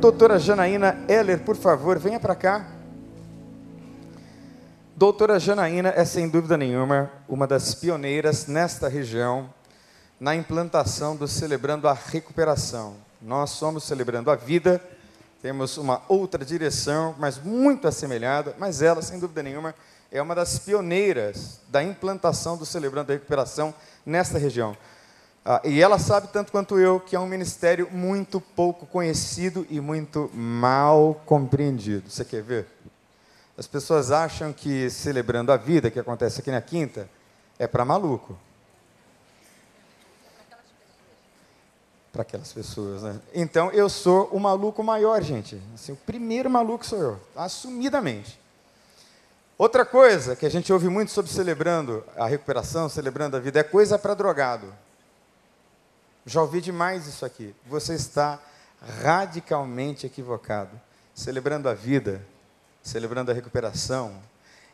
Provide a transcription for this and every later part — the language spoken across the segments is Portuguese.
Doutora Janaína Heller, por favor, venha para cá. Doutora Janaína é, sem dúvida nenhuma, uma das pioneiras nesta região na implantação do Celebrando a Recuperação. Nós somos Celebrando a Vida, temos uma outra direção, mas muito assemelhada, mas ela, sem dúvida nenhuma, é uma das pioneiras da implantação do Celebrando a Recuperação nesta região. Ah, e ela sabe tanto quanto eu que é um ministério muito pouco conhecido e muito mal compreendido. Você quer ver? As pessoas acham que celebrando a vida, que acontece aqui na quinta, é para maluco. Para aquelas pessoas, né? Então eu sou o maluco maior, gente. Assim, o primeiro maluco sou eu, assumidamente. Outra coisa que a gente ouve muito sobre celebrando a recuperação, celebrando a vida, é coisa para drogado. Já ouvi demais isso aqui. Você está radicalmente equivocado. Celebrando a vida, celebrando a recuperação,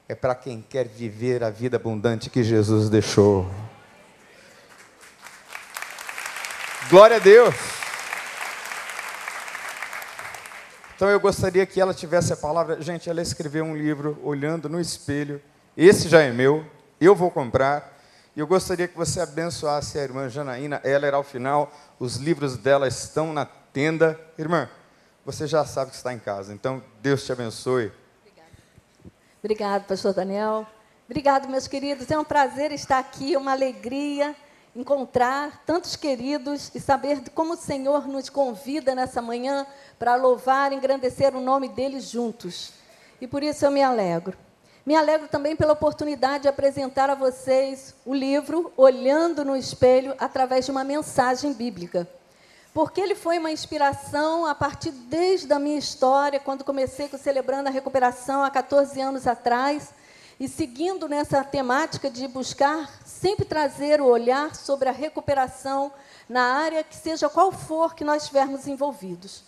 é para quem quer viver a vida abundante que Jesus deixou. Glória a Deus. Então eu gostaria que ela tivesse a palavra. Gente, ela escreveu um livro olhando no espelho. Esse já é meu, eu vou comprar. E eu gostaria que você abençoasse a irmã Janaína Heller ao final. Os livros dela estão na tenda. Irmã, você já sabe que está em casa, então Deus te abençoe. Obrigada. Obrigado, pastor Daniel. Obrigado, meus queridos. É um prazer estar aqui, uma alegria encontrar tantos queridos e saber como o Senhor nos convida nessa manhã para louvar engrandecer o nome dele juntos. E por isso eu me alegro. Me alegro também pela oportunidade de apresentar a vocês o livro Olhando no Espelho através de uma mensagem bíblica. Porque ele foi uma inspiração a partir desde a minha história, quando comecei com celebrando a recuperação há 14 anos atrás, e seguindo nessa temática de buscar sempre trazer o olhar sobre a recuperação na área que seja qual for que nós estivermos envolvidos.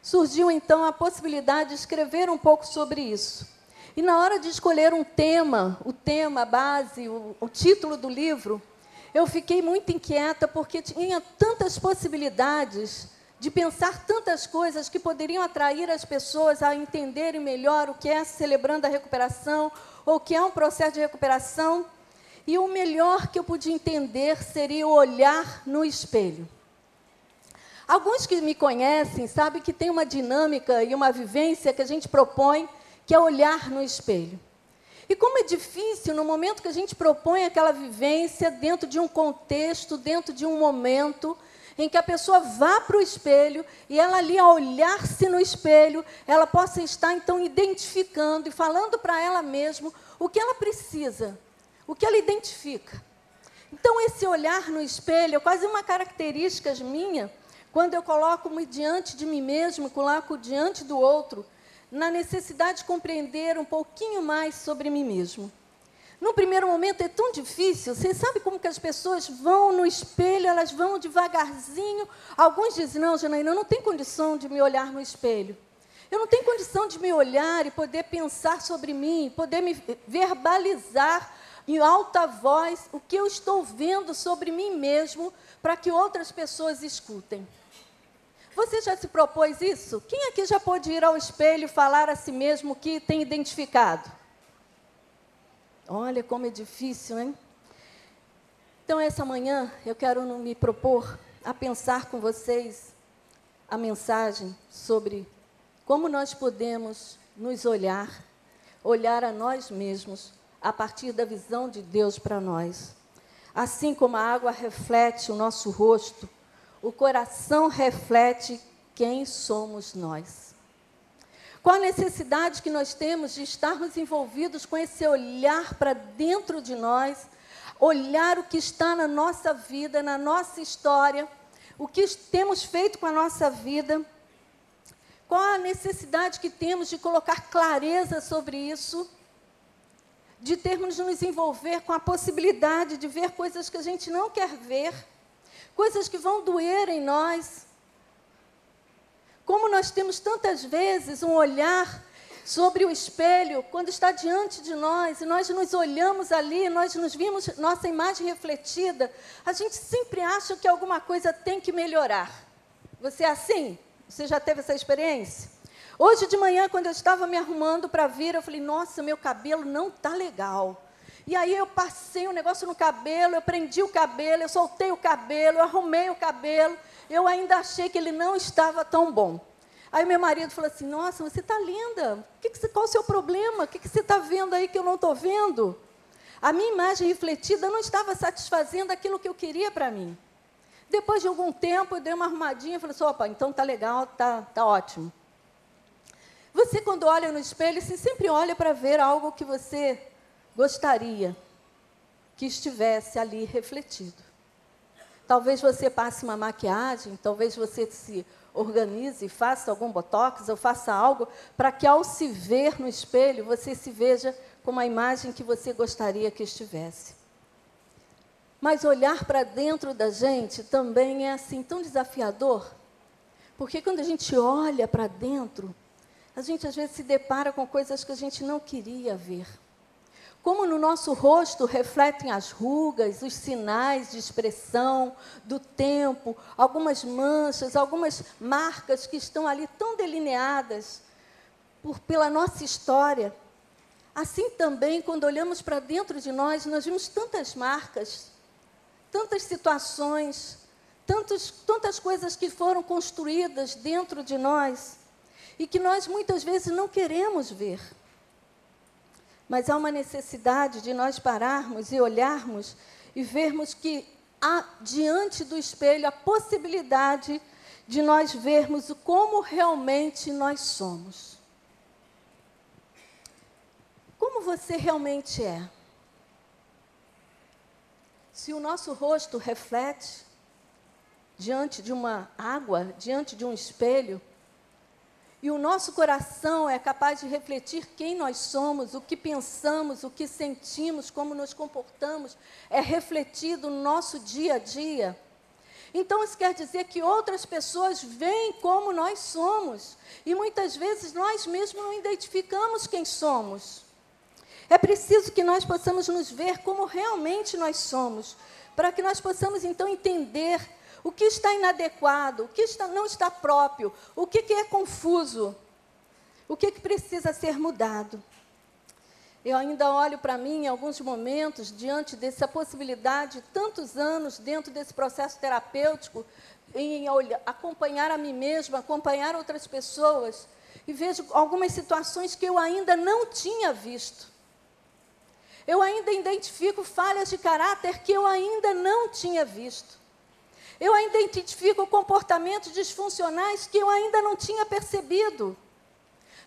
Surgiu então a possibilidade de escrever um pouco sobre isso. E na hora de escolher um tema, o tema base, o, o título do livro, eu fiquei muito inquieta porque tinha tantas possibilidades de pensar tantas coisas que poderiam atrair as pessoas a entenderem melhor o que é celebrando a recuperação ou o que é um processo de recuperação. E o melhor que eu podia entender seria olhar no espelho. Alguns que me conhecem sabem que tem uma dinâmica e uma vivência que a gente propõe que é olhar no espelho. E como é difícil no momento que a gente propõe aquela vivência dentro de um contexto, dentro de um momento em que a pessoa vá para o espelho e ela ali ao olhar-se no espelho, ela possa estar então identificando e falando para ela mesma o que ela precisa, o que ela identifica. Então esse olhar no espelho é quase uma característica minha, quando eu coloco-me diante de mim mesmo, coloco diante do outro, na necessidade de compreender um pouquinho mais sobre mim mesmo. No primeiro momento é tão difícil, você sabe como que as pessoas vão no espelho, elas vão devagarzinho. Alguns dizem, não, Janaína, eu não tenho condição de me olhar no espelho. Eu não tenho condição de me olhar e poder pensar sobre mim, poder me verbalizar em alta voz o que eu estou vendo sobre mim mesmo, para que outras pessoas escutem. Você já se propôs isso? Quem aqui já pôde ir ao espelho e falar a si mesmo que tem identificado? Olha como é difícil, hein? Então, essa manhã, eu quero me propor a pensar com vocês a mensagem sobre como nós podemos nos olhar, olhar a nós mesmos a partir da visão de Deus para nós. Assim como a água reflete o nosso rosto, o coração reflete quem somos nós. Qual a necessidade que nós temos de estarmos envolvidos com esse olhar para dentro de nós, olhar o que está na nossa vida, na nossa história, o que temos feito com a nossa vida. Qual a necessidade que temos de colocar clareza sobre isso? De termos de nos envolver com a possibilidade de ver coisas que a gente não quer ver coisas que vão doer em nós. Como nós temos tantas vezes um olhar sobre o espelho, quando está diante de nós, e nós nos olhamos ali, nós nos vimos nossa imagem refletida, a gente sempre acha que alguma coisa tem que melhorar. Você é assim? Você já teve essa experiência? Hoje de manhã, quando eu estava me arrumando para vir, eu falei: Nossa, meu cabelo não tá legal. E aí eu passei um negócio no cabelo, eu prendi o cabelo, eu soltei o cabelo, eu arrumei o cabelo. Eu ainda achei que ele não estava tão bom. Aí meu marido falou assim: Nossa, você está linda. Que que, qual o seu problema? O que, que você está vendo aí que eu não estou vendo? A minha imagem refletida não estava satisfazendo aquilo que eu queria para mim. Depois de algum tempo, eu dei uma arrumadinha e falei assim: opa, então tá legal, tá, tá ótimo. Você, quando olha no espelho, você sempre olha para ver algo que você gostaria que estivesse ali refletido. Talvez você passe uma maquiagem, talvez você se organize, faça algum botox ou faça algo para que ao se ver no espelho você se veja com a imagem que você gostaria que estivesse. Mas olhar para dentro da gente também é assim tão desafiador, porque quando a gente olha para dentro, a gente às vezes se depara com coisas que a gente não queria ver. Como no nosso rosto refletem as rugas, os sinais de expressão do tempo, algumas manchas, algumas marcas que estão ali tão delineadas por, pela nossa história. Assim também, quando olhamos para dentro de nós, nós vimos tantas marcas, tantas situações, tantos, tantas coisas que foram construídas dentro de nós e que nós muitas vezes não queremos ver. Mas há uma necessidade de nós pararmos e olharmos e vermos que há diante do espelho a possibilidade de nós vermos como realmente nós somos. Como você realmente é? Se o nosso rosto reflete diante de uma água, diante de um espelho, e o nosso coração é capaz de refletir quem nós somos, o que pensamos, o que sentimos, como nos comportamos, é refletido no nosso dia a dia. Então, isso quer dizer que outras pessoas veem como nós somos, e muitas vezes nós mesmos não identificamos quem somos. É preciso que nós possamos nos ver como realmente nós somos, para que nós possamos então entender o que está inadequado, o que está, não está próprio, o que, que é confuso, o que, que precisa ser mudado. Eu ainda olho para mim em alguns momentos, diante dessa possibilidade, tantos anos dentro desse processo terapêutico, em olhar, acompanhar a mim mesma, acompanhar outras pessoas, e vejo algumas situações que eu ainda não tinha visto. Eu ainda identifico falhas de caráter que eu ainda não tinha visto. Eu ainda identifico comportamentos disfuncionais que eu ainda não tinha percebido.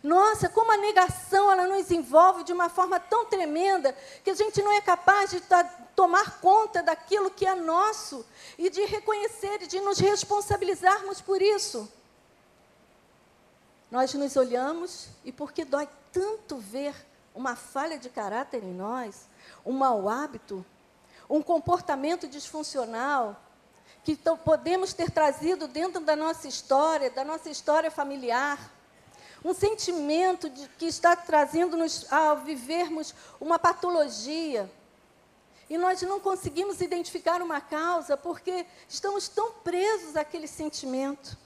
Nossa, como a negação ela nos envolve de uma forma tão tremenda que a gente não é capaz de tomar conta daquilo que é nosso e de reconhecer e de nos responsabilizarmos por isso. Nós nos olhamos e porque dói tanto ver uma falha de caráter em nós, um mau hábito, um comportamento disfuncional que podemos ter trazido dentro da nossa história, da nossa história familiar, um sentimento de, que está trazendo-nos a vivermos uma patologia. E nós não conseguimos identificar uma causa porque estamos tão presos àquele sentimento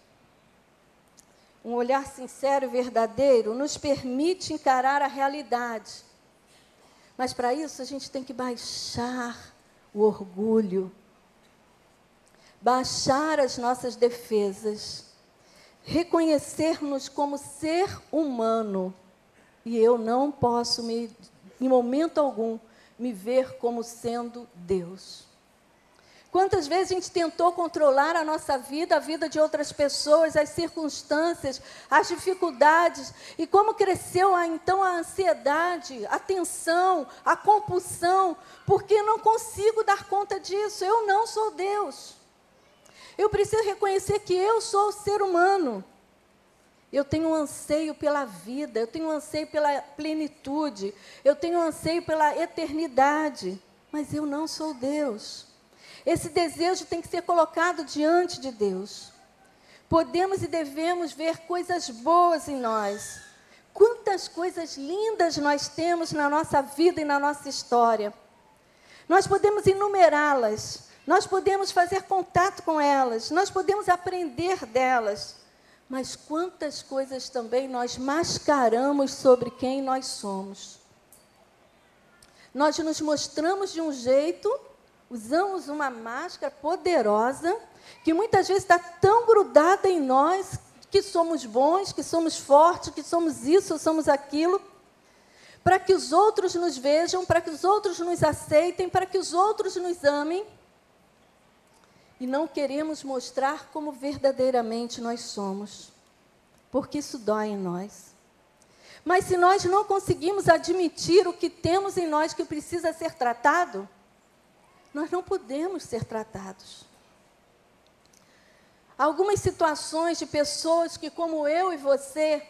um olhar sincero e verdadeiro nos permite encarar a realidade. Mas para isso a gente tem que baixar o orgulho, baixar as nossas defesas, reconhecermos como ser humano. E eu não posso, me, em momento algum, me ver como sendo Deus. Quantas vezes a gente tentou controlar a nossa vida, a vida de outras pessoas, as circunstâncias, as dificuldades, e como cresceu a, então a ansiedade, a tensão, a compulsão, porque não consigo dar conta disso, eu não sou Deus. Eu preciso reconhecer que eu sou ser humano. Eu tenho um anseio pela vida, eu tenho um anseio pela plenitude, eu tenho um anseio pela eternidade, mas eu não sou Deus. Esse desejo tem que ser colocado diante de Deus. Podemos e devemos ver coisas boas em nós. Quantas coisas lindas nós temos na nossa vida e na nossa história. Nós podemos enumerá-las, nós podemos fazer contato com elas, nós podemos aprender delas, Mas quantas coisas também nós mascaramos sobre quem nós somos. Nós nos mostramos de um jeito, usamos uma máscara poderosa, que muitas vezes está tão grudada em nós que somos bons, que somos fortes, que somos isso, somos aquilo, para que os outros nos vejam, para que os outros nos aceitem, para que os outros nos amem. E não queremos mostrar como verdadeiramente nós somos, porque isso dói em nós. Mas se nós não conseguimos admitir o que temos em nós que precisa ser tratado, nós não podemos ser tratados. Algumas situações de pessoas que, como eu e você,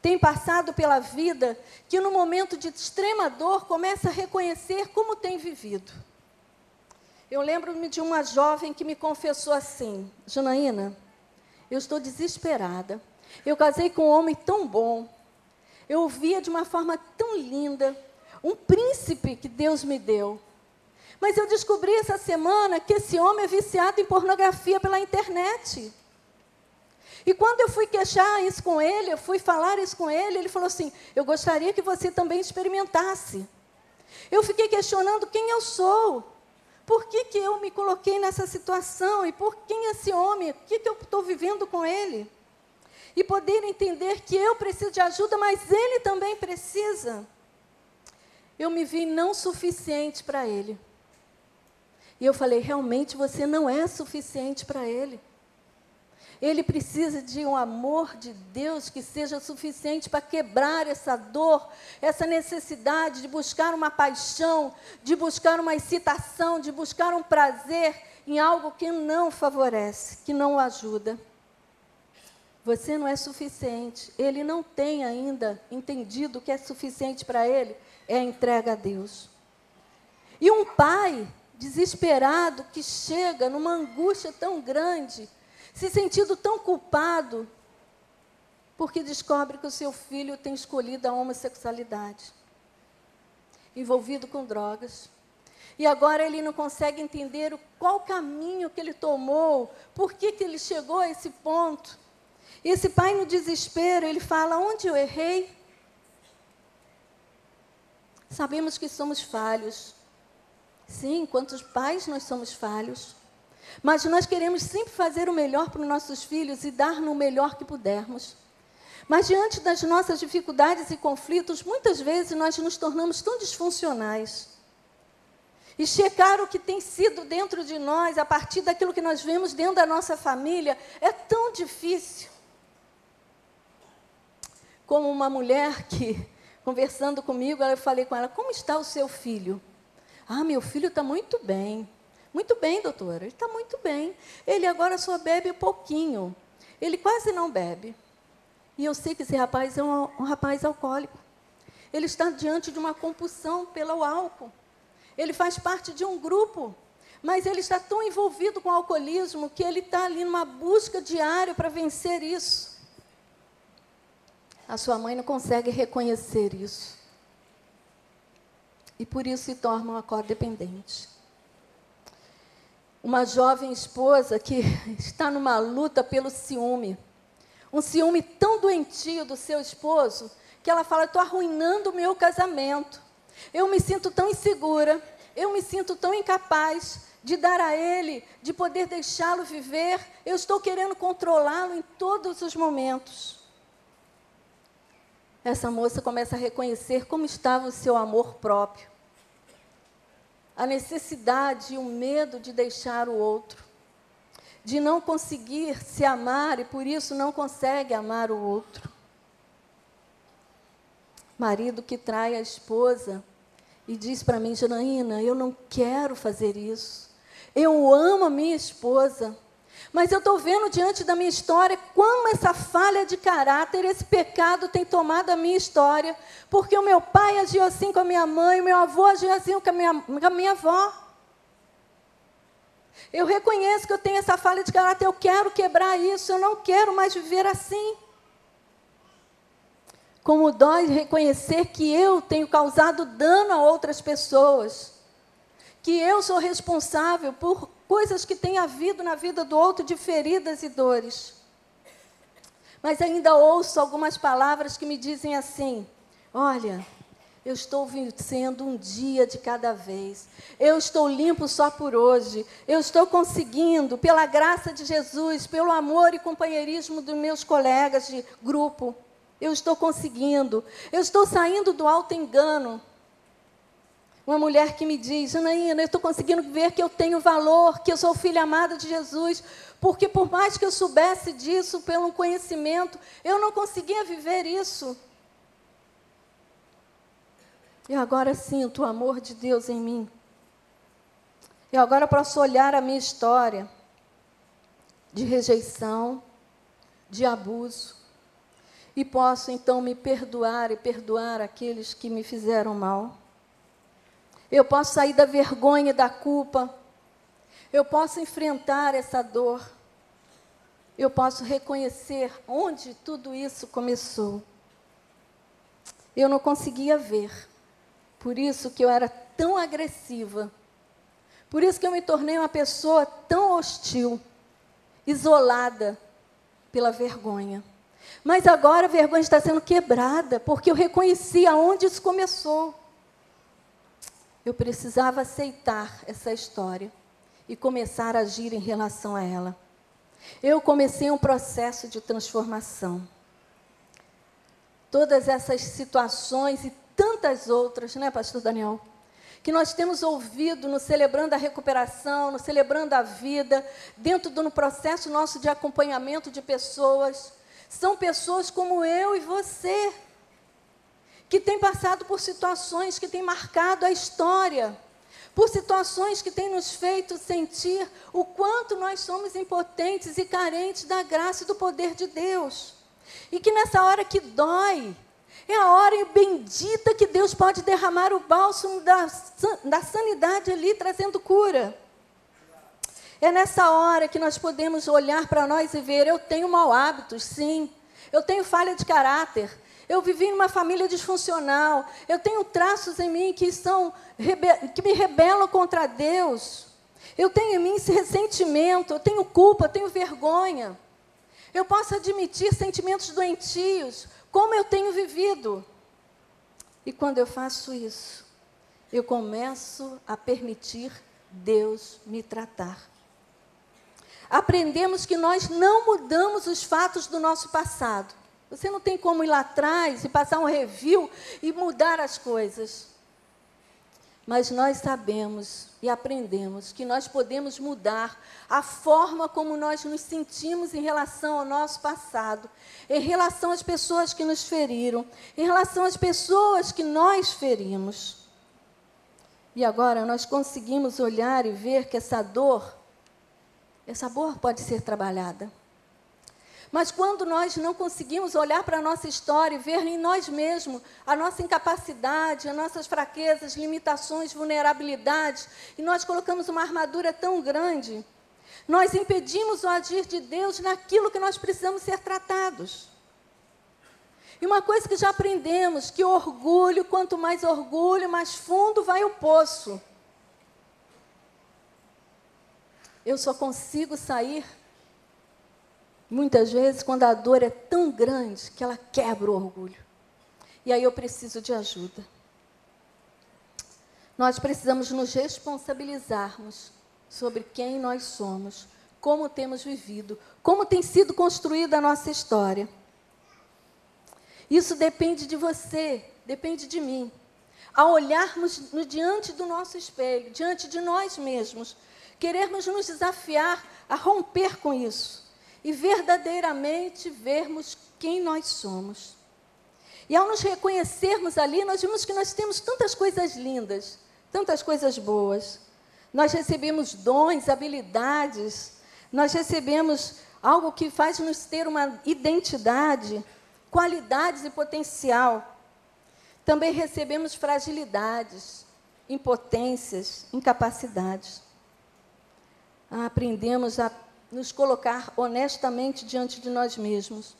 têm passado pela vida, que no momento de extrema dor começa a reconhecer como tem vivido. Eu lembro-me de uma jovem que me confessou assim: Janaína, eu estou desesperada. Eu casei com um homem tão bom. Eu o via de uma forma tão linda. Um príncipe que Deus me deu. Mas eu descobri essa semana que esse homem é viciado em pornografia pela internet. E quando eu fui queixar isso com ele, eu fui falar isso com ele, ele falou assim: Eu gostaria que você também experimentasse. Eu fiquei questionando quem eu sou. Por que, que eu me coloquei nessa situação? E por quem esse homem? O que, que eu estou vivendo com ele? E poder entender que eu preciso de ajuda, mas ele também precisa. Eu me vi não suficiente para ele. E eu falei: realmente você não é suficiente para ele. Ele precisa de um amor de Deus que seja suficiente para quebrar essa dor, essa necessidade de buscar uma paixão, de buscar uma excitação, de buscar um prazer em algo que não favorece, que não o ajuda. Você não é suficiente. Ele não tem ainda entendido o que é suficiente para ele é a entrega a Deus. E um pai desesperado que chega numa angústia tão grande, se sentindo tão culpado, porque descobre que o seu filho tem escolhido a homossexualidade, envolvido com drogas. E agora ele não consegue entender qual caminho que ele tomou, por que, que ele chegou a esse ponto. E esse pai, no desespero, ele fala: Onde eu errei? Sabemos que somos falhos, Sim, quantos pais nós somos falhos. Mas nós queremos sempre fazer o melhor para os nossos filhos e dar no melhor que pudermos. Mas diante das nossas dificuldades e conflitos, muitas vezes nós nos tornamos tão disfuncionais. E checar o que tem sido dentro de nós, a partir daquilo que nós vemos dentro da nossa família, é tão difícil. Como uma mulher que, conversando comigo, eu falei com ela: Como está o seu filho? Ah, meu filho está muito bem. Muito bem, doutora, ele está muito bem. Ele agora só bebe pouquinho. Ele quase não bebe. E eu sei que esse rapaz é um, um rapaz alcoólico. Ele está diante de uma compulsão pelo álcool. Ele faz parte de um grupo, mas ele está tão envolvido com o alcoolismo que ele está ali numa busca diária para vencer isso. A sua mãe não consegue reconhecer isso e por isso se torna uma codependente. Uma jovem esposa que está numa luta pelo ciúme, um ciúme tão doentio do seu esposo, que ela fala: estou arruinando o meu casamento. Eu me sinto tão insegura, eu me sinto tão incapaz de dar a ele, de poder deixá-lo viver. Eu estou querendo controlá-lo em todos os momentos. Essa moça começa a reconhecer como estava o seu amor próprio a necessidade e o medo de deixar o outro, de não conseguir se amar e por isso não consegue amar o outro. Marido que trai a esposa e diz para mim, Janaína, eu não quero fazer isso. Eu amo a minha esposa, mas eu estou vendo diante da minha história como essa falha de caráter, esse pecado tem tomado a minha história, porque o meu pai agiu assim com a minha mãe, o meu avô agiu assim com a minha, com a minha avó. Eu reconheço que eu tenho essa falha de caráter, eu quero quebrar isso, eu não quero mais viver assim. Como dói reconhecer que eu tenho causado dano a outras pessoas, que eu sou responsável por coisas que têm havido na vida do outro de feridas e dores. Mas ainda ouço algumas palavras que me dizem assim: olha, eu estou vencendo um dia de cada vez. Eu estou limpo só por hoje. Eu estou conseguindo, pela graça de Jesus, pelo amor e companheirismo dos meus colegas de grupo. Eu estou conseguindo. Eu estou saindo do alto engano. Uma mulher que me diz, Janaína, eu estou conseguindo ver que eu tenho valor, que eu sou filha amada de Jesus, porque por mais que eu soubesse disso pelo conhecimento, eu não conseguia viver isso. Eu agora sinto o amor de Deus em mim. Eu agora posso olhar a minha história de rejeição, de abuso, e posso então me perdoar e perdoar aqueles que me fizeram mal. Eu posso sair da vergonha e da culpa. Eu posso enfrentar essa dor. Eu posso reconhecer onde tudo isso começou. Eu não conseguia ver. Por isso que eu era tão agressiva. Por isso que eu me tornei uma pessoa tão hostil, isolada pela vergonha. Mas agora a vergonha está sendo quebrada, porque eu reconheci aonde isso começou. Eu precisava aceitar essa história e começar a agir em relação a ela. Eu comecei um processo de transformação. Todas essas situações e tantas outras, né, Pastor Daniel? Que nós temos ouvido no Celebrando a Recuperação, no Celebrando a Vida, dentro do no processo nosso de acompanhamento de pessoas. São pessoas como eu e você que tem passado por situações que têm marcado a história, por situações que têm nos feito sentir o quanto nós somos impotentes e carentes da graça e do poder de Deus. E que nessa hora que dói, é a hora bendita que Deus pode derramar o bálsamo da, da sanidade ali, trazendo cura. É nessa hora que nós podemos olhar para nós e ver: eu tenho mau hábitos, sim. Eu tenho falha de caráter. Eu vivi numa família disfuncional. Eu tenho traços em mim que são que me rebelam contra Deus. Eu tenho em mim esse ressentimento, eu tenho culpa, eu tenho vergonha. Eu posso admitir sentimentos doentios, como eu tenho vivido. E quando eu faço isso, eu começo a permitir Deus me tratar. Aprendemos que nós não mudamos os fatos do nosso passado. Você não tem como ir lá atrás e passar um review e mudar as coisas. Mas nós sabemos e aprendemos que nós podemos mudar a forma como nós nos sentimos em relação ao nosso passado, em relação às pessoas que nos feriram, em relação às pessoas que nós ferimos. E agora nós conseguimos olhar e ver que essa dor, essa dor pode ser trabalhada. Mas quando nós não conseguimos olhar para a nossa história e ver em nós mesmos a nossa incapacidade, as nossas fraquezas, limitações, vulnerabilidades, e nós colocamos uma armadura tão grande, nós impedimos o agir de Deus naquilo que nós precisamos ser tratados. E uma coisa que já aprendemos, que orgulho, quanto mais orgulho, mais fundo vai o poço. Eu só consigo sair Muitas vezes, quando a dor é tão grande que ela quebra o orgulho. E aí eu preciso de ajuda. Nós precisamos nos responsabilizarmos sobre quem nós somos, como temos vivido, como tem sido construída a nossa história. Isso depende de você, depende de mim. Ao olharmos no, diante do nosso espelho, diante de nós mesmos, querermos nos desafiar a romper com isso e verdadeiramente vermos quem nós somos. E ao nos reconhecermos ali, nós vimos que nós temos tantas coisas lindas, tantas coisas boas. Nós recebemos dons, habilidades, nós recebemos algo que faz nos ter uma identidade, qualidades e potencial. Também recebemos fragilidades, impotências, incapacidades. Aprendemos a nos colocar honestamente diante de nós mesmos.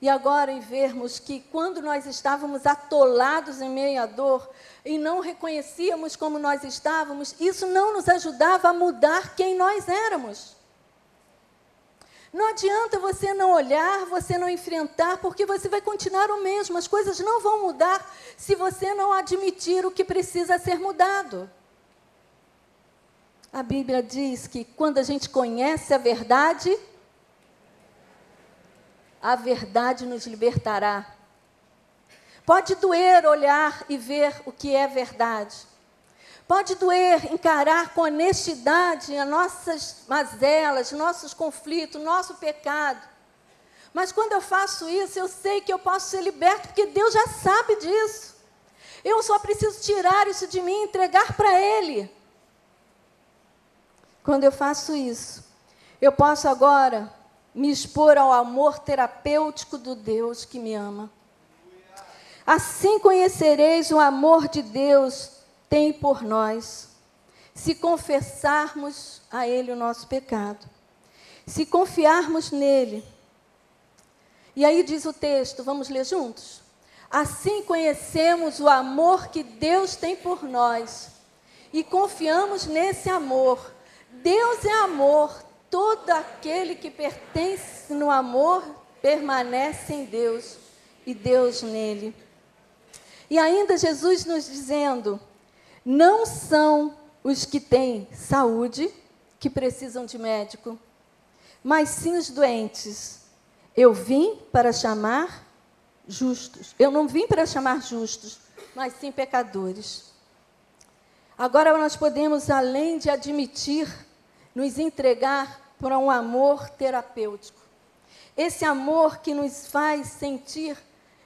E agora, em vermos que quando nós estávamos atolados em meio à dor e não reconhecíamos como nós estávamos, isso não nos ajudava a mudar quem nós éramos. Não adianta você não olhar, você não enfrentar, porque você vai continuar o mesmo. As coisas não vão mudar se você não admitir o que precisa ser mudado. A Bíblia diz que quando a gente conhece a verdade, a verdade nos libertará. Pode doer olhar e ver o que é verdade. Pode doer encarar com honestidade as nossas mazelas, nossos conflitos, nosso pecado. Mas quando eu faço isso, eu sei que eu posso ser liberto, porque Deus já sabe disso. Eu só preciso tirar isso de mim e entregar para Ele. Quando eu faço isso, eu posso agora me expor ao amor terapêutico do Deus que me ama. Assim conhecereis o amor de Deus tem por nós, se confessarmos a Ele o nosso pecado, se confiarmos nele. E aí diz o texto, vamos ler juntos? Assim conhecemos o amor que Deus tem por nós e confiamos nesse amor. Deus é amor, todo aquele que pertence no amor permanece em Deus e Deus nele. E ainda Jesus nos dizendo: não são os que têm saúde que precisam de médico, mas sim os doentes. Eu vim para chamar justos. Eu não vim para chamar justos, mas sim pecadores. Agora nós podemos, além de admitir, nos entregar para um amor terapêutico. Esse amor que nos faz sentir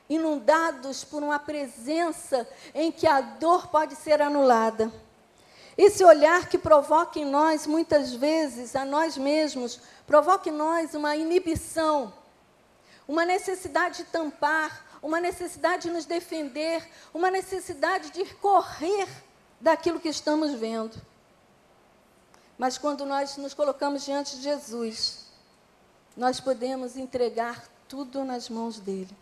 inundados por uma presença em que a dor pode ser anulada. Esse olhar que provoca em nós, muitas vezes, a nós mesmos, provoca em nós uma inibição, uma necessidade de tampar, uma necessidade de nos defender, uma necessidade de correr daquilo que estamos vendo. Mas quando nós nos colocamos diante de Jesus, nós podemos entregar tudo nas mãos dele.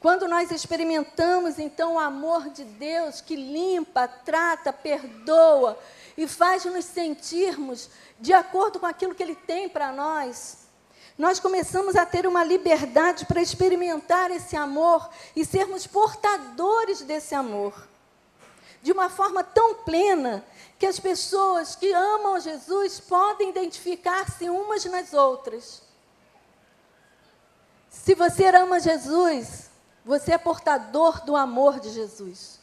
Quando nós experimentamos então o amor de Deus que limpa, trata, perdoa e faz nos sentirmos de acordo com aquilo que Ele tem para nós, nós começamos a ter uma liberdade para experimentar esse amor e sermos portadores desse amor. De uma forma tão plena que as pessoas que amam Jesus podem identificar-se umas nas outras. Se você ama Jesus, você é portador do amor de Jesus.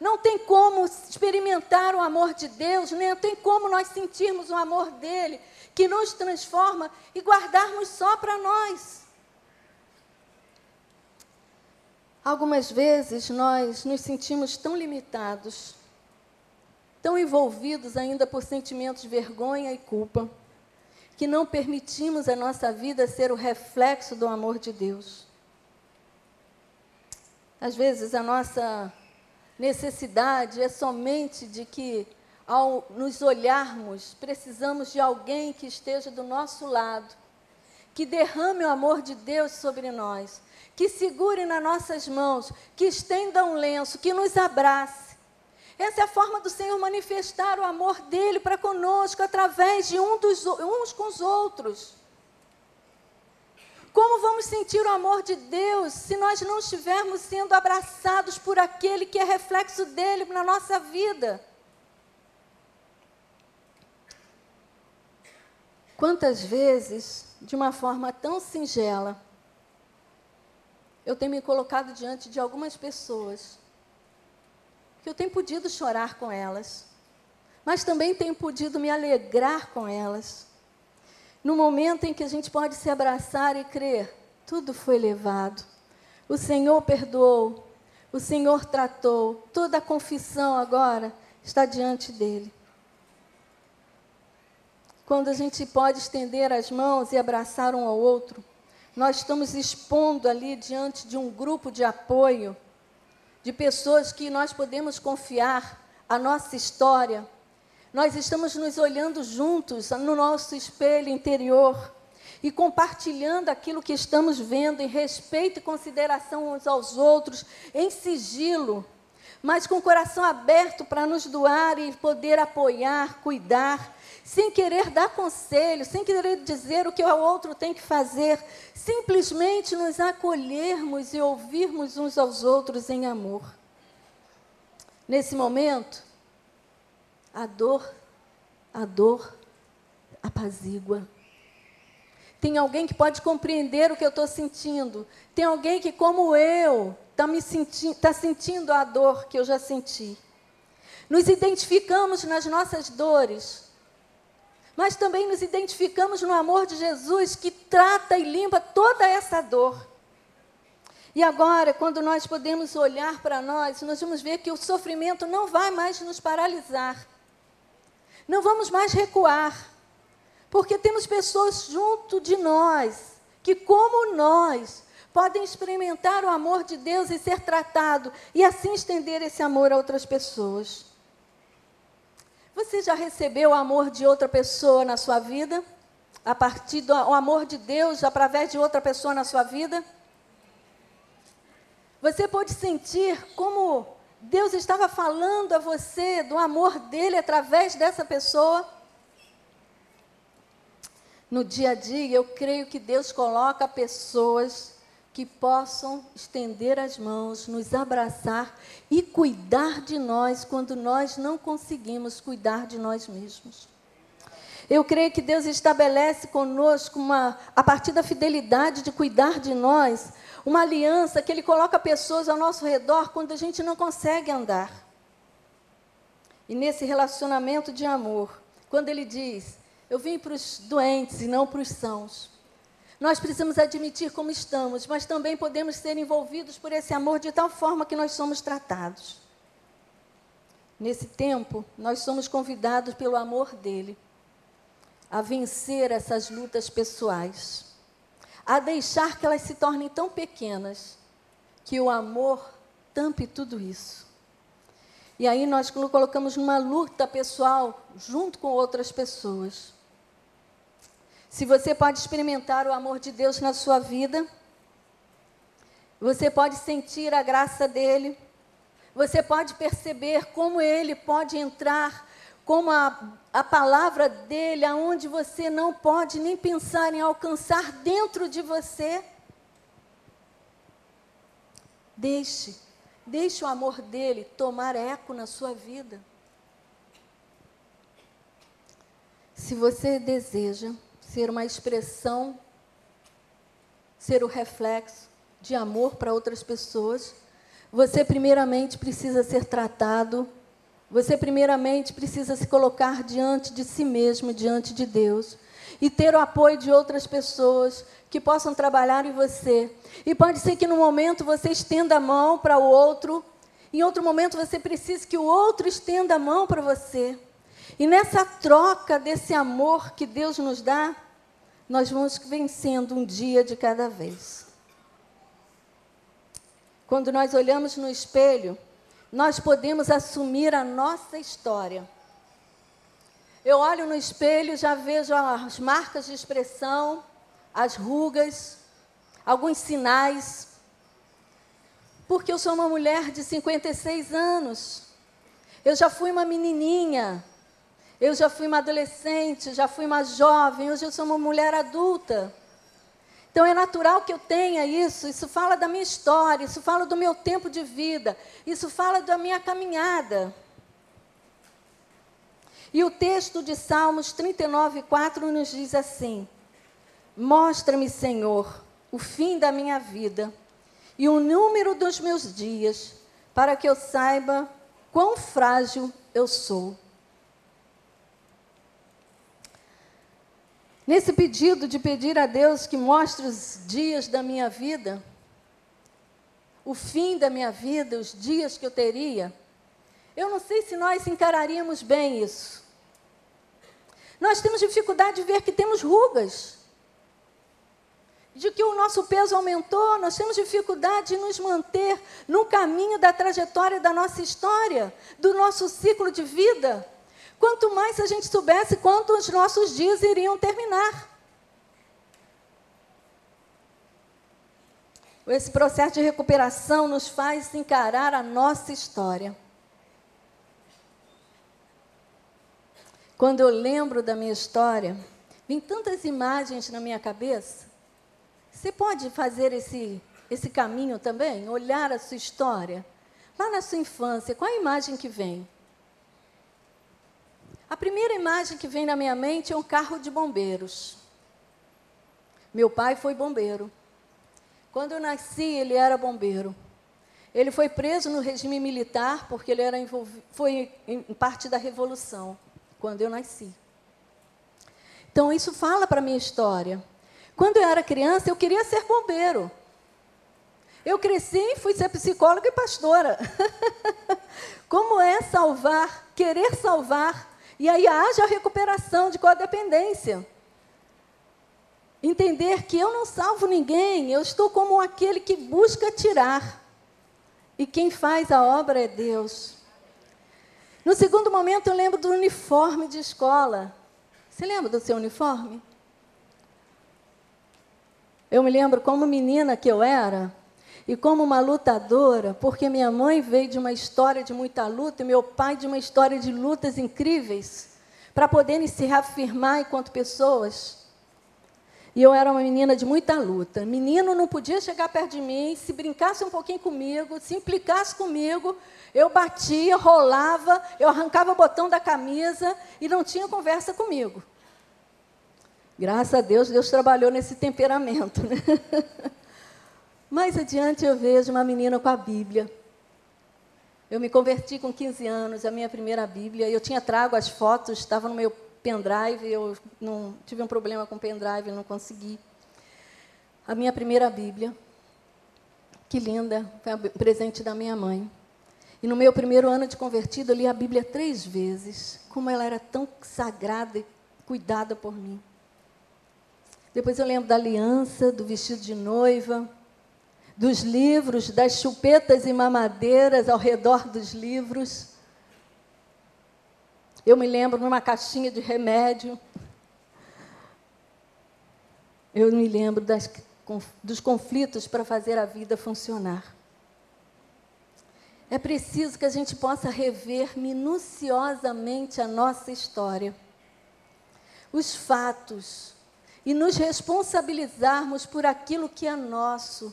Não tem como experimentar o amor de Deus, nem tem como nós sentirmos o amor dele, que nos transforma e guardarmos só para nós. Algumas vezes nós nos sentimos tão limitados, tão envolvidos ainda por sentimentos de vergonha e culpa, que não permitimos a nossa vida ser o reflexo do amor de Deus. Às vezes a nossa necessidade é somente de que, ao nos olharmos, precisamos de alguém que esteja do nosso lado, que derrame o amor de Deus sobre nós, que segure nas nossas mãos, que estenda um lenço, que nos abrace. Essa é a forma do Senhor manifestar o amor dele para conosco através de um dos, uns com os outros. Como vamos sentir o amor de Deus se nós não estivermos sendo abraçados por aquele que é reflexo dele na nossa vida? Quantas vezes, de uma forma tão singela, eu tenho me colocado diante de algumas pessoas que eu tenho podido chorar com elas, mas também tenho podido me alegrar com elas no momento em que a gente pode se abraçar e crer, tudo foi levado. O Senhor perdoou, o Senhor tratou, toda a confissão agora está diante dele. Quando a gente pode estender as mãos e abraçar um ao outro, nós estamos expondo ali diante de um grupo de apoio, de pessoas que nós podemos confiar a nossa história, nós estamos nos olhando juntos no nosso espelho interior e compartilhando aquilo que estamos vendo em respeito e consideração uns aos outros, em sigilo, mas com o coração aberto para nos doar e poder apoiar, cuidar, sem querer dar conselho, sem querer dizer o que o outro tem que fazer, simplesmente nos acolhermos e ouvirmos uns aos outros em amor. Nesse momento, a dor, a dor apazigua. Tem alguém que pode compreender o que eu estou sentindo. Tem alguém que, como eu, está senti tá sentindo a dor que eu já senti. Nos identificamos nas nossas dores, mas também nos identificamos no amor de Jesus que trata e limpa toda essa dor. E agora, quando nós podemos olhar para nós, nós vamos ver que o sofrimento não vai mais nos paralisar. Não vamos mais recuar. Porque temos pessoas junto de nós que, como nós, podem experimentar o amor de Deus e ser tratado e assim estender esse amor a outras pessoas. Você já recebeu o amor de outra pessoa na sua vida? A partir do amor de Deus através de outra pessoa na sua vida? Você pode sentir como Deus estava falando a você do amor dele através dessa pessoa? No dia a dia, eu creio que Deus coloca pessoas que possam estender as mãos, nos abraçar e cuidar de nós quando nós não conseguimos cuidar de nós mesmos. Eu creio que Deus estabelece conosco, uma, a partir da fidelidade de cuidar de nós, uma aliança que Ele coloca pessoas ao nosso redor quando a gente não consegue andar. E nesse relacionamento de amor, quando Ele diz: Eu vim para os doentes e não para os sãos. Nós precisamos admitir como estamos, mas também podemos ser envolvidos por esse amor de tal forma que nós somos tratados. Nesse tempo, nós somos convidados pelo amor dele a vencer essas lutas pessoais, a deixar que elas se tornem tão pequenas que o amor tampe tudo isso. E aí nós colocamos numa luta pessoal junto com outras pessoas. Se você pode experimentar o amor de Deus na sua vida, você pode sentir a graça dele, você pode perceber como ele pode entrar, como a, a palavra dele, aonde você não pode nem pensar em alcançar dentro de você. Deixe, deixe o amor dele tomar eco na sua vida. Se você deseja ser uma expressão, ser o reflexo de amor para outras pessoas, você primeiramente precisa ser tratado, você primeiramente precisa se colocar diante de si mesmo, diante de Deus, e ter o apoio de outras pessoas que possam trabalhar em você. E pode ser que no momento você estenda a mão para o outro, em outro momento você precise que o outro estenda a mão para você. E nessa troca desse amor que Deus nos dá, nós vamos vencendo um dia de cada vez. Quando nós olhamos no espelho, nós podemos assumir a nossa história. Eu olho no espelho, já vejo as marcas de expressão, as rugas, alguns sinais. Porque eu sou uma mulher de 56 anos. Eu já fui uma menininha eu já fui uma adolescente, já fui uma jovem, hoje eu sou uma mulher adulta. Então é natural que eu tenha isso, isso fala da minha história, isso fala do meu tempo de vida, isso fala da minha caminhada. E o texto de Salmos 39, 4 nos diz assim: Mostra-me, Senhor, o fim da minha vida e o número dos meus dias, para que eu saiba quão frágil eu sou. Nesse pedido de pedir a Deus que mostre os dias da minha vida, o fim da minha vida, os dias que eu teria, eu não sei se nós encararíamos bem isso. Nós temos dificuldade de ver que temos rugas, de que o nosso peso aumentou, nós temos dificuldade de nos manter no caminho da trajetória da nossa história, do nosso ciclo de vida. Quanto mais a gente soubesse quanto os nossos dias iriam terminar. esse processo de recuperação nos faz encarar a nossa história. Quando eu lembro da minha história, vem tantas imagens na minha cabeça. Você pode fazer esse, esse caminho também? Olhar a sua história? Lá na sua infância, qual a imagem que vem? A primeira imagem que vem na minha mente é um carro de bombeiros. Meu pai foi bombeiro. Quando eu nasci, ele era bombeiro. Ele foi preso no regime militar porque ele era foi em parte da revolução quando eu nasci. Então isso fala para a minha história. Quando eu era criança, eu queria ser bombeiro. Eu cresci e fui ser psicóloga e pastora. Como é salvar, querer salvar, e aí haja a recuperação de codependência. Entender que eu não salvo ninguém, eu estou como aquele que busca tirar. E quem faz a obra é Deus. No segundo momento, eu lembro do uniforme de escola. Você lembra do seu uniforme? Eu me lembro como menina que eu era e como uma lutadora, porque minha mãe veio de uma história de muita luta e meu pai de uma história de lutas incríveis para poderem se reafirmar enquanto pessoas. E eu era uma menina de muita luta. Menino não podia chegar perto de mim, se brincasse um pouquinho comigo, se implicasse comigo, eu batia, rolava, eu arrancava o botão da camisa e não tinha conversa comigo. Graças a Deus, Deus trabalhou nesse temperamento. Né? Mais adiante eu vejo uma menina com a Bíblia. Eu me converti com 15 anos, a minha primeira Bíblia. Eu tinha trago as fotos, estava no meu pendrive, eu não tive um problema com pendrive, não consegui. A minha primeira Bíblia, que linda, foi o presente da minha mãe. E no meu primeiro ano de convertido, eu li a Bíblia três vezes, como ela era tão sagrada e cuidada por mim. Depois eu lembro da aliança, do vestido de noiva, dos livros, das chupetas e mamadeiras ao redor dos livros. Eu me lembro numa caixinha de remédio. Eu me lembro das, dos conflitos para fazer a vida funcionar. É preciso que a gente possa rever minuciosamente a nossa história, os fatos, e nos responsabilizarmos por aquilo que é nosso,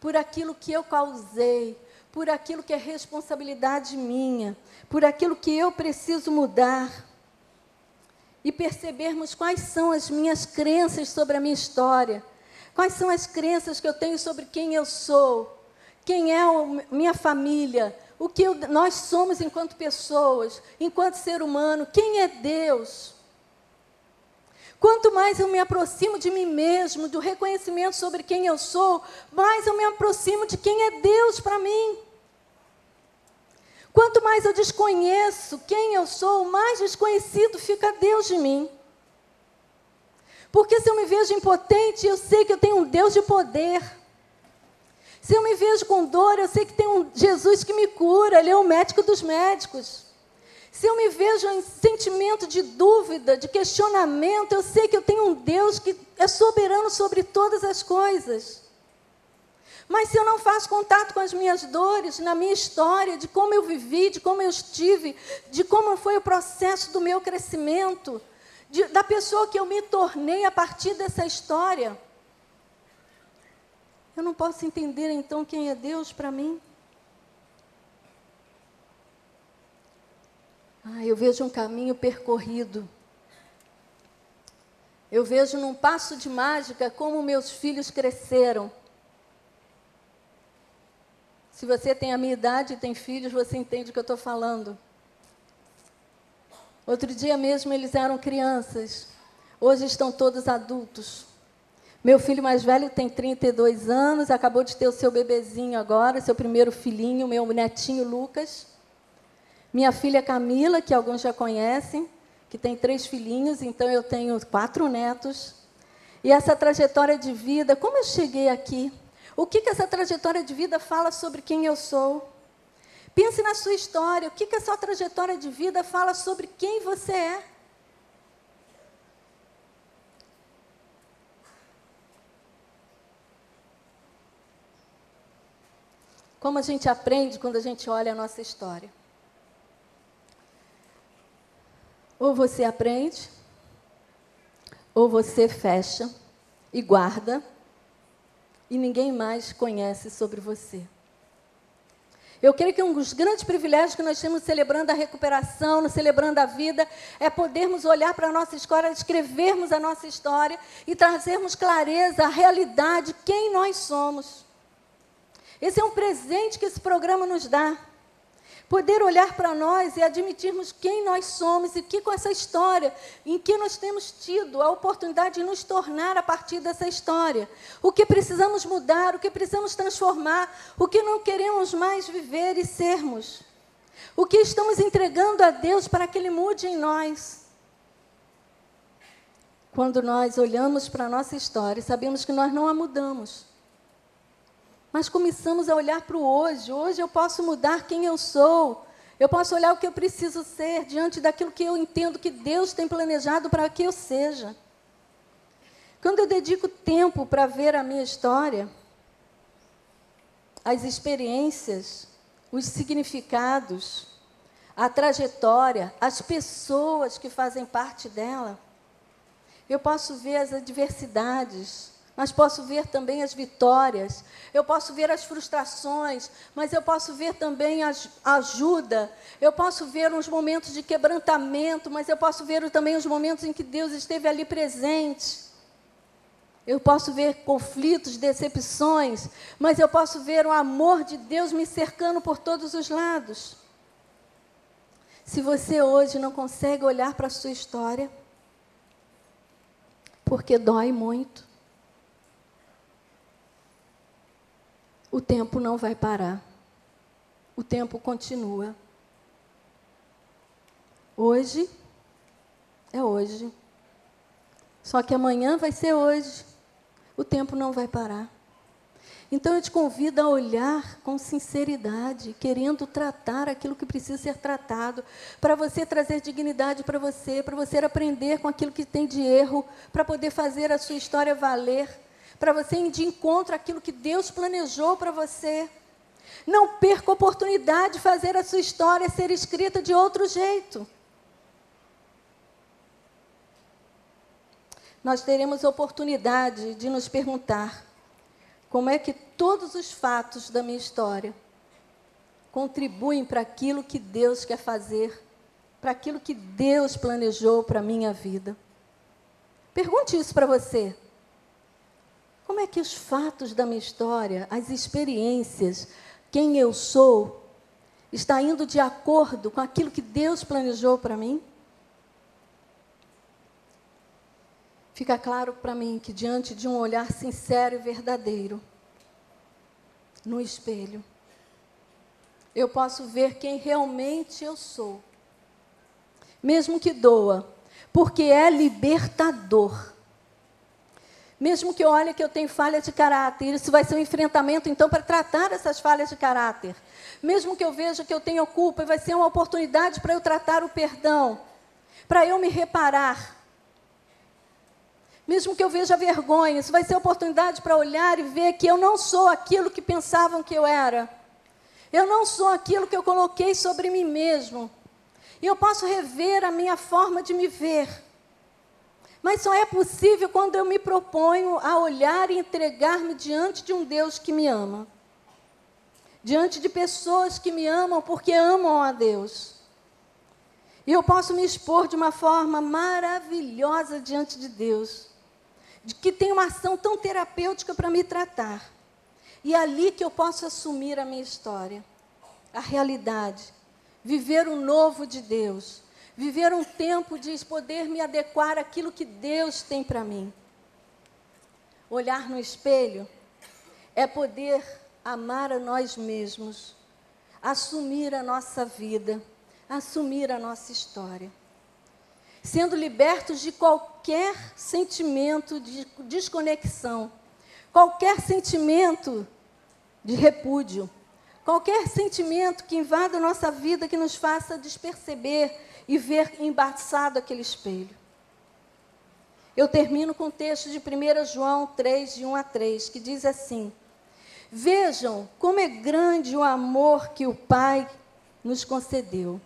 por aquilo que eu causei, por aquilo que é responsabilidade minha, por aquilo que eu preciso mudar. E percebermos quais são as minhas crenças sobre a minha história, quais são as crenças que eu tenho sobre quem eu sou, quem é a minha família, o que eu, nós somos enquanto pessoas, enquanto ser humano, quem é Deus. Quanto mais eu me aproximo de mim mesmo, do reconhecimento sobre quem eu sou, mais eu me aproximo de quem é Deus para mim. Quanto mais eu desconheço quem eu sou, mais desconhecido fica Deus de mim. Porque se eu me vejo impotente, eu sei que eu tenho um Deus de poder. Se eu me vejo com dor, eu sei que tem um Jesus que me cura, Ele é o médico dos médicos. Se eu me vejo em sentimento de dúvida, de questionamento, eu sei que eu tenho um Deus que é soberano sobre todas as coisas. Mas se eu não faço contato com as minhas dores, na minha história, de como eu vivi, de como eu estive, de como foi o processo do meu crescimento, de, da pessoa que eu me tornei a partir dessa história, eu não posso entender então quem é Deus para mim. Ah, eu vejo um caminho percorrido. Eu vejo num passo de mágica como meus filhos cresceram se você tem a minha idade e tem filhos, você entende o que eu estou falando. Outro dia mesmo eles eram crianças, hoje estão todos adultos. Meu filho mais velho tem 32 anos, acabou de ter o seu bebezinho agora, seu primeiro filhinho, meu netinho Lucas. Minha filha Camila, que alguns já conhecem, que tem três filhinhos, então eu tenho quatro netos. E essa trajetória de vida, como eu cheguei aqui? O que, que essa trajetória de vida fala sobre quem eu sou? Pense na sua história. O que, que essa trajetória de vida fala sobre quem você é? como a gente aprende quando a gente olha a nossa história. Ou você aprende, ou você fecha e guarda, e ninguém mais conhece sobre você. Eu creio que um dos grandes privilégios que nós temos celebrando a recuperação, celebrando a vida, é podermos olhar para a nossa história, escrevermos a nossa história e trazermos clareza à realidade, quem nós somos. Esse é um presente que esse programa nos dá. Poder olhar para nós e admitirmos quem nós somos e que com essa história, em que nós temos tido a oportunidade de nos tornar a partir dessa história. O que precisamos mudar, o que precisamos transformar, o que não queremos mais viver e sermos. O que estamos entregando a Deus para que Ele mude em nós. Quando nós olhamos para a nossa história, sabemos que nós não a mudamos mas começamos a olhar para o hoje. Hoje eu posso mudar quem eu sou. Eu posso olhar o que eu preciso ser diante daquilo que eu entendo que Deus tem planejado para que eu seja. Quando eu dedico tempo para ver a minha história, as experiências, os significados, a trajetória, as pessoas que fazem parte dela, eu posso ver as adversidades, mas posso ver também as vitórias, eu posso ver as frustrações, mas eu posso ver também a ajuda, eu posso ver os momentos de quebrantamento, mas eu posso ver também os momentos em que Deus esteve ali presente. Eu posso ver conflitos, decepções, mas eu posso ver o amor de Deus me cercando por todos os lados. Se você hoje não consegue olhar para a sua história, porque dói muito, o tempo não vai parar. O tempo continua. Hoje é hoje. Só que amanhã vai ser hoje. O tempo não vai parar. Então eu te convido a olhar com sinceridade, querendo tratar aquilo que precisa ser tratado, para você trazer dignidade para você, para você aprender com aquilo que tem de erro, para poder fazer a sua história valer para você ir de encontro àquilo que Deus planejou para você. Não perca a oportunidade de fazer a sua história ser escrita de outro jeito. Nós teremos a oportunidade de nos perguntar como é que todos os fatos da minha história contribuem para aquilo que Deus quer fazer, para aquilo que Deus planejou para a minha vida. Pergunte isso para você. Como é que os fatos da minha história, as experiências, quem eu sou, está indo de acordo com aquilo que Deus planejou para mim? Fica claro para mim que diante de um olhar sincero e verdadeiro, no espelho, eu posso ver quem realmente eu sou. Mesmo que doa, porque é libertador mesmo que olhe que eu tenho falha de caráter, isso vai ser um enfrentamento, então, para tratar essas falhas de caráter. Mesmo que eu veja que eu tenho culpa, vai ser uma oportunidade para eu tratar o perdão, para eu me reparar. Mesmo que eu veja vergonha, isso vai ser oportunidade para olhar e ver que eu não sou aquilo que pensavam que eu era. Eu não sou aquilo que eu coloquei sobre mim mesmo. E eu posso rever a minha forma de me ver. Mas só é possível quando eu me proponho a olhar e entregar-me diante de um Deus que me ama. Diante de pessoas que me amam porque amam a Deus. E eu posso me expor de uma forma maravilhosa diante de Deus, de que tem uma ação tão terapêutica para me tratar. E é ali que eu posso assumir a minha história, a realidade, viver o novo de Deus, viver um tempo de poder me adequar àquilo que Deus tem para mim. Olhar no espelho é poder amar a nós mesmos, assumir a nossa vida, assumir a nossa história. Sendo libertos de qualquer sentimento de desconexão, qualquer sentimento de repúdio, qualquer sentimento que invada nossa vida, que nos faça desperceber e ver embaçado aquele espelho. Eu termino com o texto de 1 João 3, de 1 a 3, que diz assim: Vejam como é grande o amor que o Pai nos concedeu.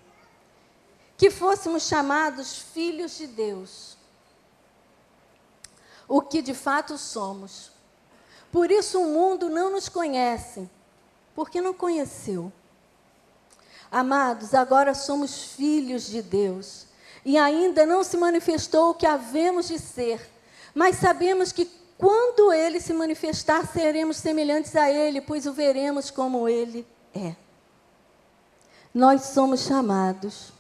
Que fôssemos chamados filhos de Deus. O que de fato somos. Por isso o mundo não nos conhece, porque não conheceu. Amados, agora somos filhos de Deus e ainda não se manifestou o que havemos de ser, mas sabemos que quando ele se manifestar, seremos semelhantes a ele, pois o veremos como ele é. Nós somos chamados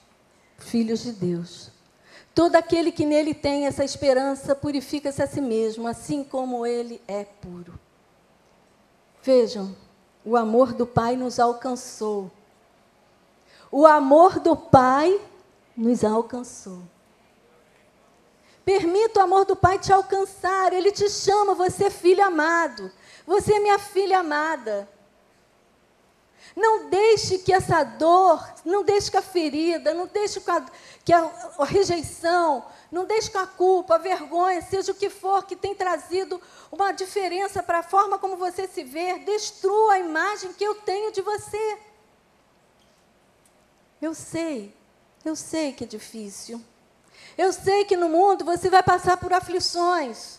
filhos de Deus. Todo aquele que nele tem essa esperança purifica-se a si mesmo, assim como ele é puro. Vejam, o amor do Pai nos alcançou. O amor do Pai nos alcançou. Permita o amor do Pai te alcançar. Ele te chama, você é filho amado. Você é minha filha amada. Não deixe que essa dor, não deixe que a ferida, não deixe que a, que a, a rejeição, não deixe que a culpa, a vergonha, seja o que for que tem trazido uma diferença para a forma como você se vê, destrua a imagem que eu tenho de você. Eu sei, eu sei que é difícil. Eu sei que no mundo você vai passar por aflições.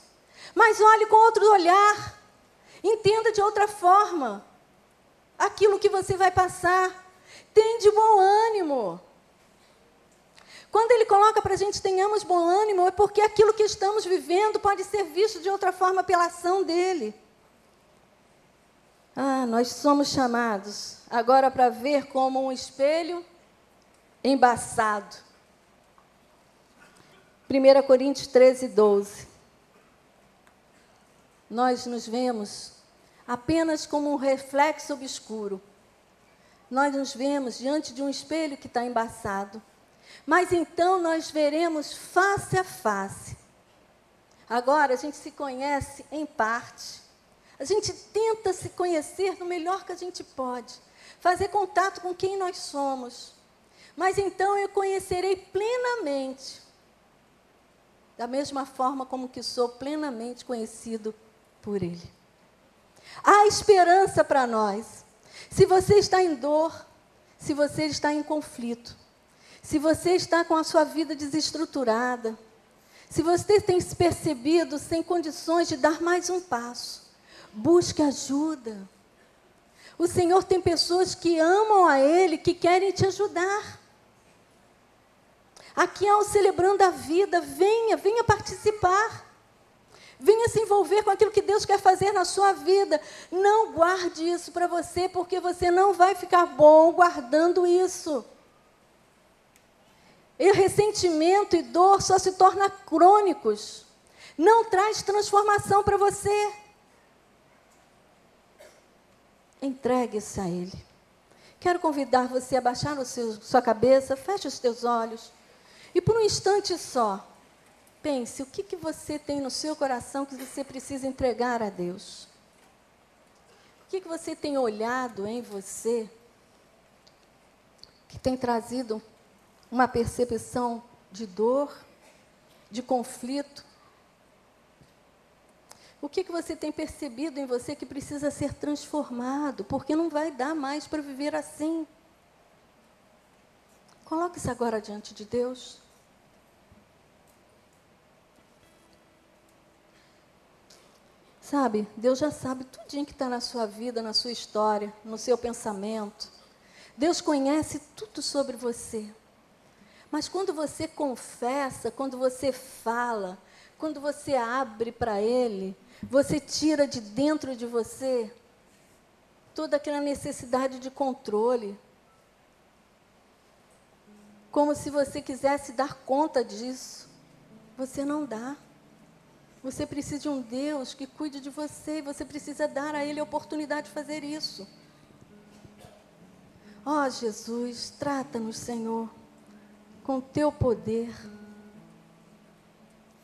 Mas olhe com outro olhar. Entenda de outra forma aquilo que você vai passar. Tem de bom ânimo. Quando ele coloca para a gente tenhamos bom ânimo, é porque aquilo que estamos vivendo pode ser visto de outra forma pela ação dele. Ah, nós somos chamados agora para ver como um espelho embaçado. 1 Coríntios 13, 12. Nós nos vemos apenas como um reflexo obscuro. Nós nos vemos diante de um espelho que está embaçado. Mas então nós veremos face a face. Agora a gente se conhece em parte. A gente tenta se conhecer no melhor que a gente pode. Fazer contato com quem nós somos. Mas então eu conhecerei plenamente da mesma forma como que sou plenamente conhecido por Ele. Há esperança para nós. Se você está em dor, se você está em conflito, se você está com a sua vida desestruturada, se você tem se percebido sem condições de dar mais um passo, busque ajuda. O Senhor tem pessoas que amam a Ele, que querem te ajudar. Aqui é o celebrando a vida, venha, venha participar. Venha se envolver com aquilo que Deus quer fazer na sua vida. Não guarde isso para você, porque você não vai ficar bom guardando isso. E ressentimento e dor só se tornam crônicos. Não traz transformação para você. Entregue-se a Ele. Quero convidar você a baixar a sua cabeça, feche os teus olhos. E por um instante só, pense o que, que você tem no seu coração que você precisa entregar a Deus. O que, que você tem olhado em você que tem trazido uma percepção de dor, de conflito? O que, que você tem percebido em você que precisa ser transformado? Porque não vai dar mais para viver assim. Coloque-se agora diante de Deus. Sabe, Deus já sabe tudo que está na sua vida, na sua história, no seu pensamento. Deus conhece tudo sobre você. Mas quando você confessa, quando você fala, quando você abre para Ele, você tira de dentro de você toda aquela necessidade de controle, como se você quisesse dar conta disso. Você não dá. Você precisa de um Deus que cuide de você e você precisa dar a Ele a oportunidade de fazer isso. Ó oh, Jesus, trata-nos, Senhor, com teu poder.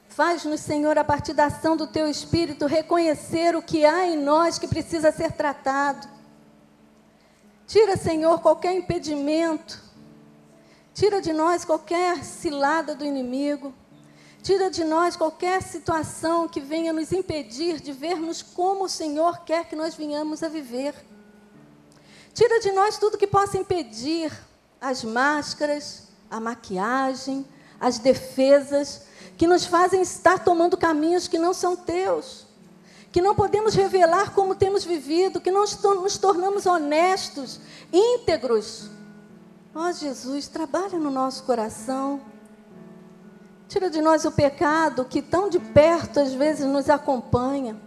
Faz-nos, Senhor, a partir da ação do teu Espírito, reconhecer o que há em nós que precisa ser tratado. Tira, Senhor, qualquer impedimento Tira de nós qualquer cilada do inimigo. Tira de nós qualquer situação que venha nos impedir de vermos como o Senhor quer que nós venhamos a viver. Tira de nós tudo que possa impedir as máscaras, a maquiagem, as defesas que nos fazem estar tomando caminhos que não são teus que não podemos revelar como temos vivido, que não nos tornamos honestos, íntegros. Ó oh, Jesus, trabalha no nosso coração. Tira de nós o pecado que tão de perto às vezes nos acompanha.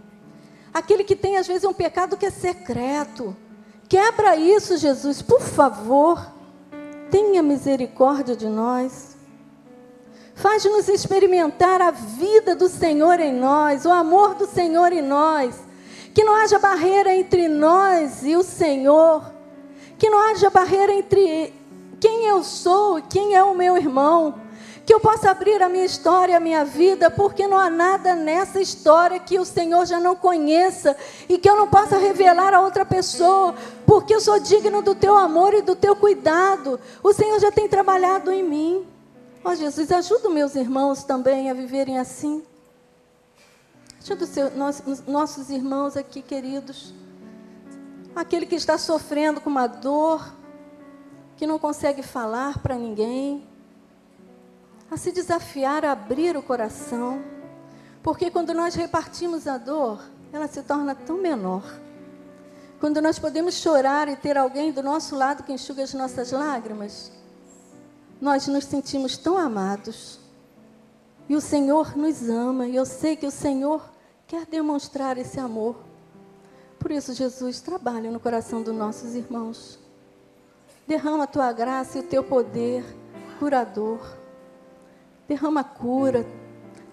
Aquele que tem às vezes um pecado que é secreto. Quebra isso, Jesus, por favor. Tenha misericórdia de nós. Faz-nos experimentar a vida do Senhor em nós, o amor do Senhor em nós. Que não haja barreira entre nós e o Senhor. Que não haja barreira entre quem eu sou e quem é o meu irmão. Que eu possa abrir a minha história, a minha vida, porque não há nada nessa história que o Senhor já não conheça e que eu não possa revelar a outra pessoa, porque eu sou digno do teu amor e do teu cuidado. O Senhor já tem trabalhado em mim. Ó oh, Jesus, ajuda meus irmãos também a viverem assim. Ajuda nós, nossos irmãos aqui, queridos. Aquele que está sofrendo com uma dor, que não consegue falar para ninguém. A se desafiar a abrir o coração. Porque quando nós repartimos a dor, ela se torna tão menor. Quando nós podemos chorar e ter alguém do nosso lado que enxuga as nossas lágrimas, nós nos sentimos tão amados. E o Senhor nos ama, e eu sei que o Senhor quer demonstrar esse amor. Por isso, Jesus, trabalha no coração dos nossos irmãos. Derrama a tua graça e o teu poder curador. Derrama a cura,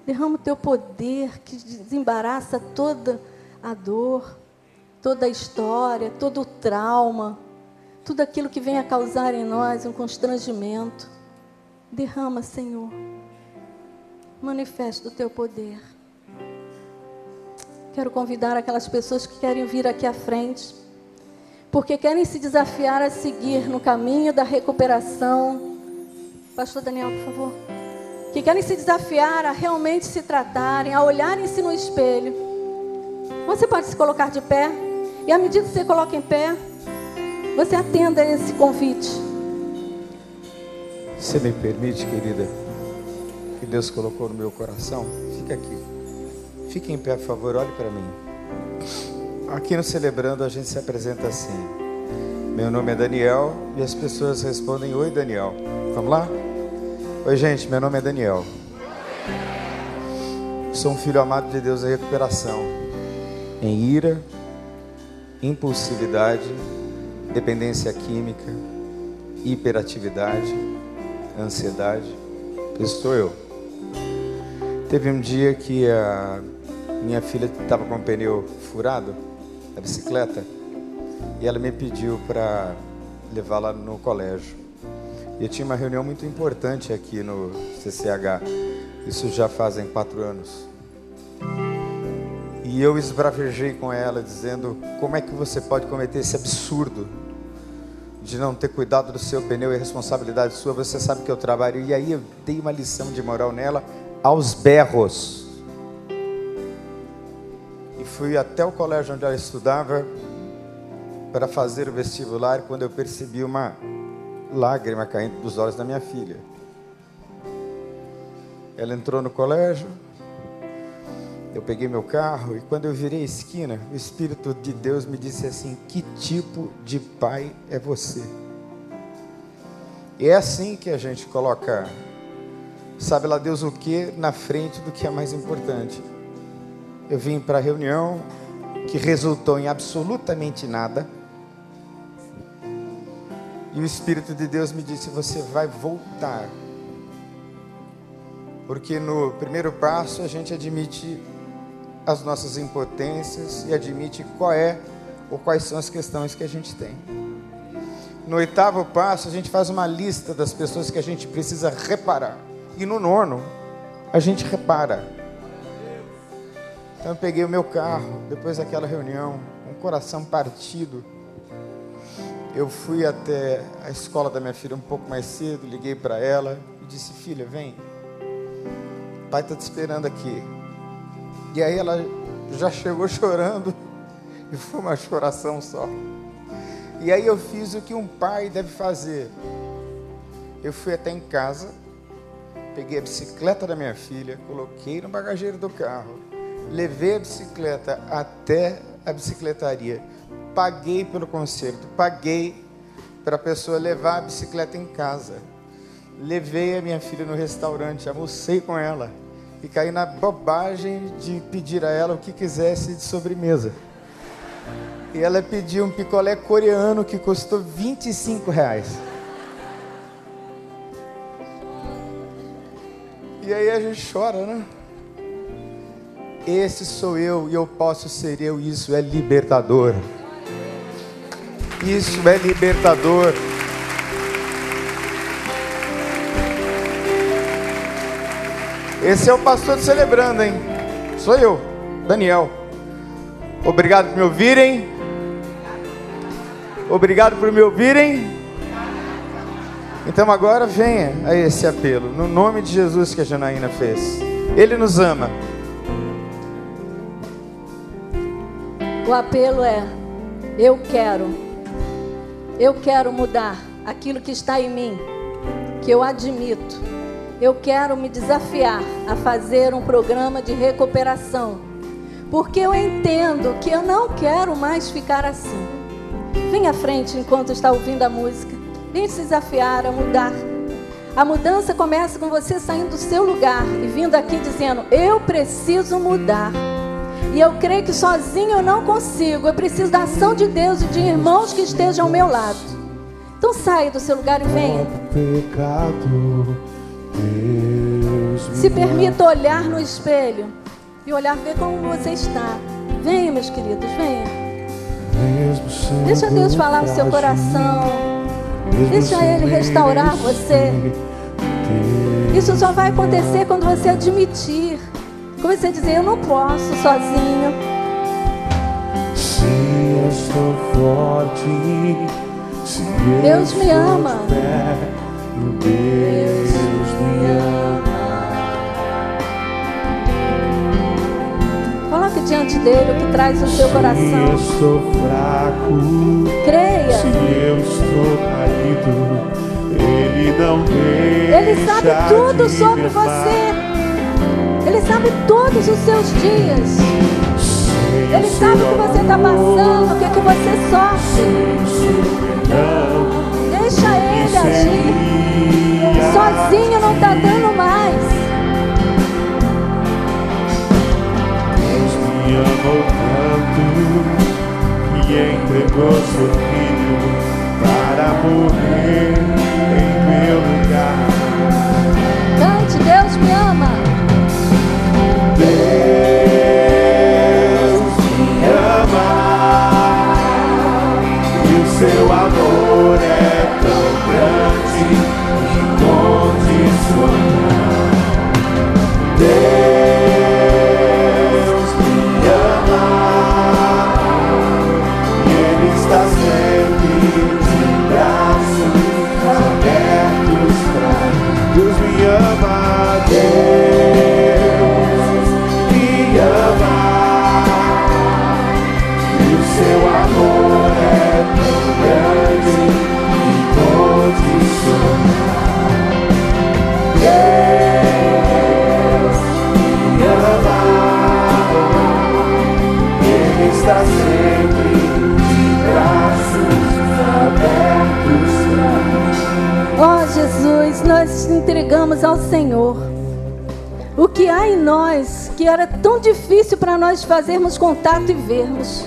derrama o teu poder que desembaraça toda a dor, toda a história, todo o trauma, tudo aquilo que venha causar em nós um constrangimento. Derrama, Senhor. Manifesta o teu poder. Quero convidar aquelas pessoas que querem vir aqui à frente, porque querem se desafiar a seguir no caminho da recuperação. Pastor Daniel, por favor. Que querem se desafiar a realmente se tratarem, a olharem-se no espelho. Você pode se colocar de pé, e à medida que você coloca em pé, você atenda esse convite. Você me permite, querida, que Deus colocou no meu coração? Fica aqui. Fique em pé, por favor, olhe para mim. Aqui no Celebrando a gente se apresenta assim. Meu nome é Daniel e as pessoas respondem: Oi, Daniel. Vamos lá? Oi, gente, meu nome é Daniel. Sou um filho amado de Deus em recuperação, em ira, impulsividade, dependência química, hiperatividade ansiedade, esse sou eu. Teve um dia que a minha filha estava com o pneu furado da bicicleta e ela me pediu para levá-la no colégio. E eu tinha uma reunião muito importante aqui no CCH. Isso já fazem quatro anos. E eu esbravejei com ela, dizendo: Como é que você pode cometer esse absurdo de não ter cuidado do seu pneu é responsabilidade sua, você sabe que eu trabalho. E aí eu dei uma lição de moral nela aos berros. Fui até o colégio onde ela estudava para fazer o vestibular quando eu percebi uma lágrima caindo dos olhos da minha filha. Ela entrou no colégio, eu peguei meu carro e quando eu virei a esquina, o Espírito de Deus me disse assim: Que tipo de pai é você? E é assim que a gente coloca, sabe lá Deus o que na frente do que é mais importante. Eu vim para a reunião que resultou em absolutamente nada. E o Espírito de Deus me disse: Você vai voltar. Porque no primeiro passo a gente admite as nossas impotências e admite qual é ou quais são as questões que a gente tem. No oitavo passo, a gente faz uma lista das pessoas que a gente precisa reparar. E no nono, a gente repara. Então eu peguei o meu carro, depois daquela reunião, com o coração partido. Eu fui até a escola da minha filha um pouco mais cedo, liguei para ela e disse: Filha, vem. o pai está te esperando aqui. E aí ela já chegou chorando, e foi uma choração só. E aí eu fiz o que um pai deve fazer. Eu fui até em casa, peguei a bicicleta da minha filha, coloquei no bagageiro do carro, levei a bicicleta até a bicicletaria, paguei pelo concerto, paguei para a pessoa levar a bicicleta em casa. Levei a minha filha no restaurante, almocei com ela e caí na bobagem de pedir a ela o que quisesse de sobremesa. E ela pediu um picolé coreano que custou 25 reais. E aí a gente chora, né? Esse sou eu e eu posso ser eu, isso é libertador. Isso é libertador. Esse é o pastor celebrando, hein? Sou eu, Daniel. Obrigado por me ouvirem. Obrigado por me ouvirem. Então agora venha a esse apelo, no nome de Jesus que a Janaína fez. Ele nos ama. O apelo é: eu quero, eu quero mudar aquilo que está em mim, que eu admito. Eu quero me desafiar a fazer um programa de recuperação, porque eu entendo que eu não quero mais ficar assim. Vem à frente enquanto está ouvindo a música. Vem se desafiar a mudar. A mudança começa com você saindo do seu lugar e vindo aqui dizendo: Eu preciso mudar. E eu creio que sozinho eu não consigo. Eu preciso da ação de Deus e de irmãos que estejam ao meu lado. Então saia do seu lugar e venha. Se permita olhar no espelho e olhar ver como você está. Venha, meus queridos, venha. Deixa Deus falar no seu coração. Deixa Ele restaurar você. Isso só vai acontecer quando você admitir. Quando você dizer, eu não posso sozinho. Se eu estou forte, se Deus me ama. Deus me ama. Coloque diante dele o que traz no seu Se eu coração. estou fraco, Creia. se eu estou caído, Ele não deixa Ele sabe tudo sobre você. Ele sabe todos os seus dias. Ele sabe o que você está passando, o que, que você sofre. Deixa ele agir. Sozinho não está dando mais. Deus me amou tanto que entregou seu filho para morrer em meu lugar. Cante, Deus me ama. Seu amor é tão grande entregamos ao Senhor o que há em nós que era tão difícil para nós fazermos contato e vermos.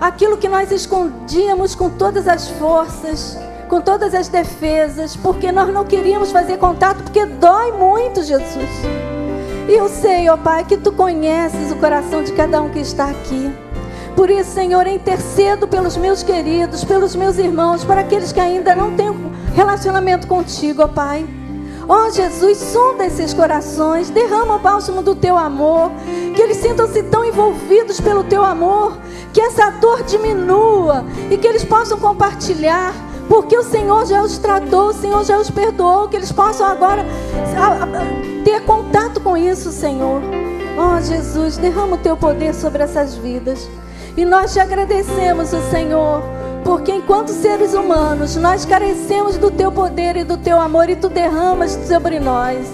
Aquilo que nós escondíamos com todas as forças, com todas as defesas, porque nós não queríamos fazer contato, porque dói muito, Jesus. E eu sei, ó Pai, que tu conheces o coração de cada um que está aqui. Por isso, Senhor, intercedo pelos meus queridos, pelos meus irmãos, para aqueles que ainda não têm relacionamento contigo, ó Pai. Ó Jesus, sonda esses corações, derrama o bálsamo do teu amor, que eles sintam-se tão envolvidos pelo teu amor, que essa dor diminua e que eles possam compartilhar, porque o Senhor já os tratou, o Senhor já os perdoou, que eles possam agora ter contato com isso, Senhor. Ó oh, Jesus, derrama o teu poder sobre essas vidas. E nós te agradecemos, o Senhor, porque enquanto seres humanos nós carecemos do teu poder e do teu amor e tu derramas sobre nós.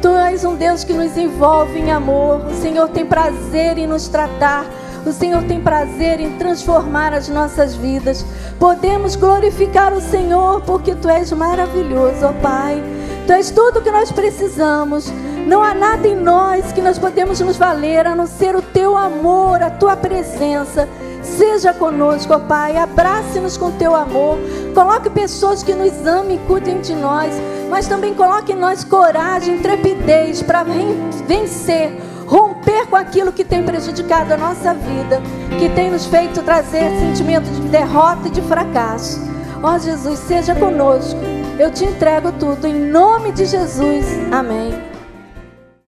Tu és um Deus que nos envolve em amor. O Senhor tem prazer em nos tratar. O Senhor tem prazer em transformar as nossas vidas. Podemos glorificar o Senhor porque Tu és maravilhoso, ó Pai. Tu és tudo o que nós precisamos. Não há nada em nós que nós podemos nos valer a não ser o Teu amor, a Tua presença. Seja conosco, ó Pai. Abrace-nos com Teu amor. Coloque pessoas que nos amem e cuidem de nós. Mas também coloque em nós coragem, trepidez para vencer romper com aquilo que tem prejudicado a nossa vida, que tem nos feito trazer sentimento de derrota e de fracasso. Ó Jesus, seja conosco. Eu te entrego tudo em nome de Jesus. Amém.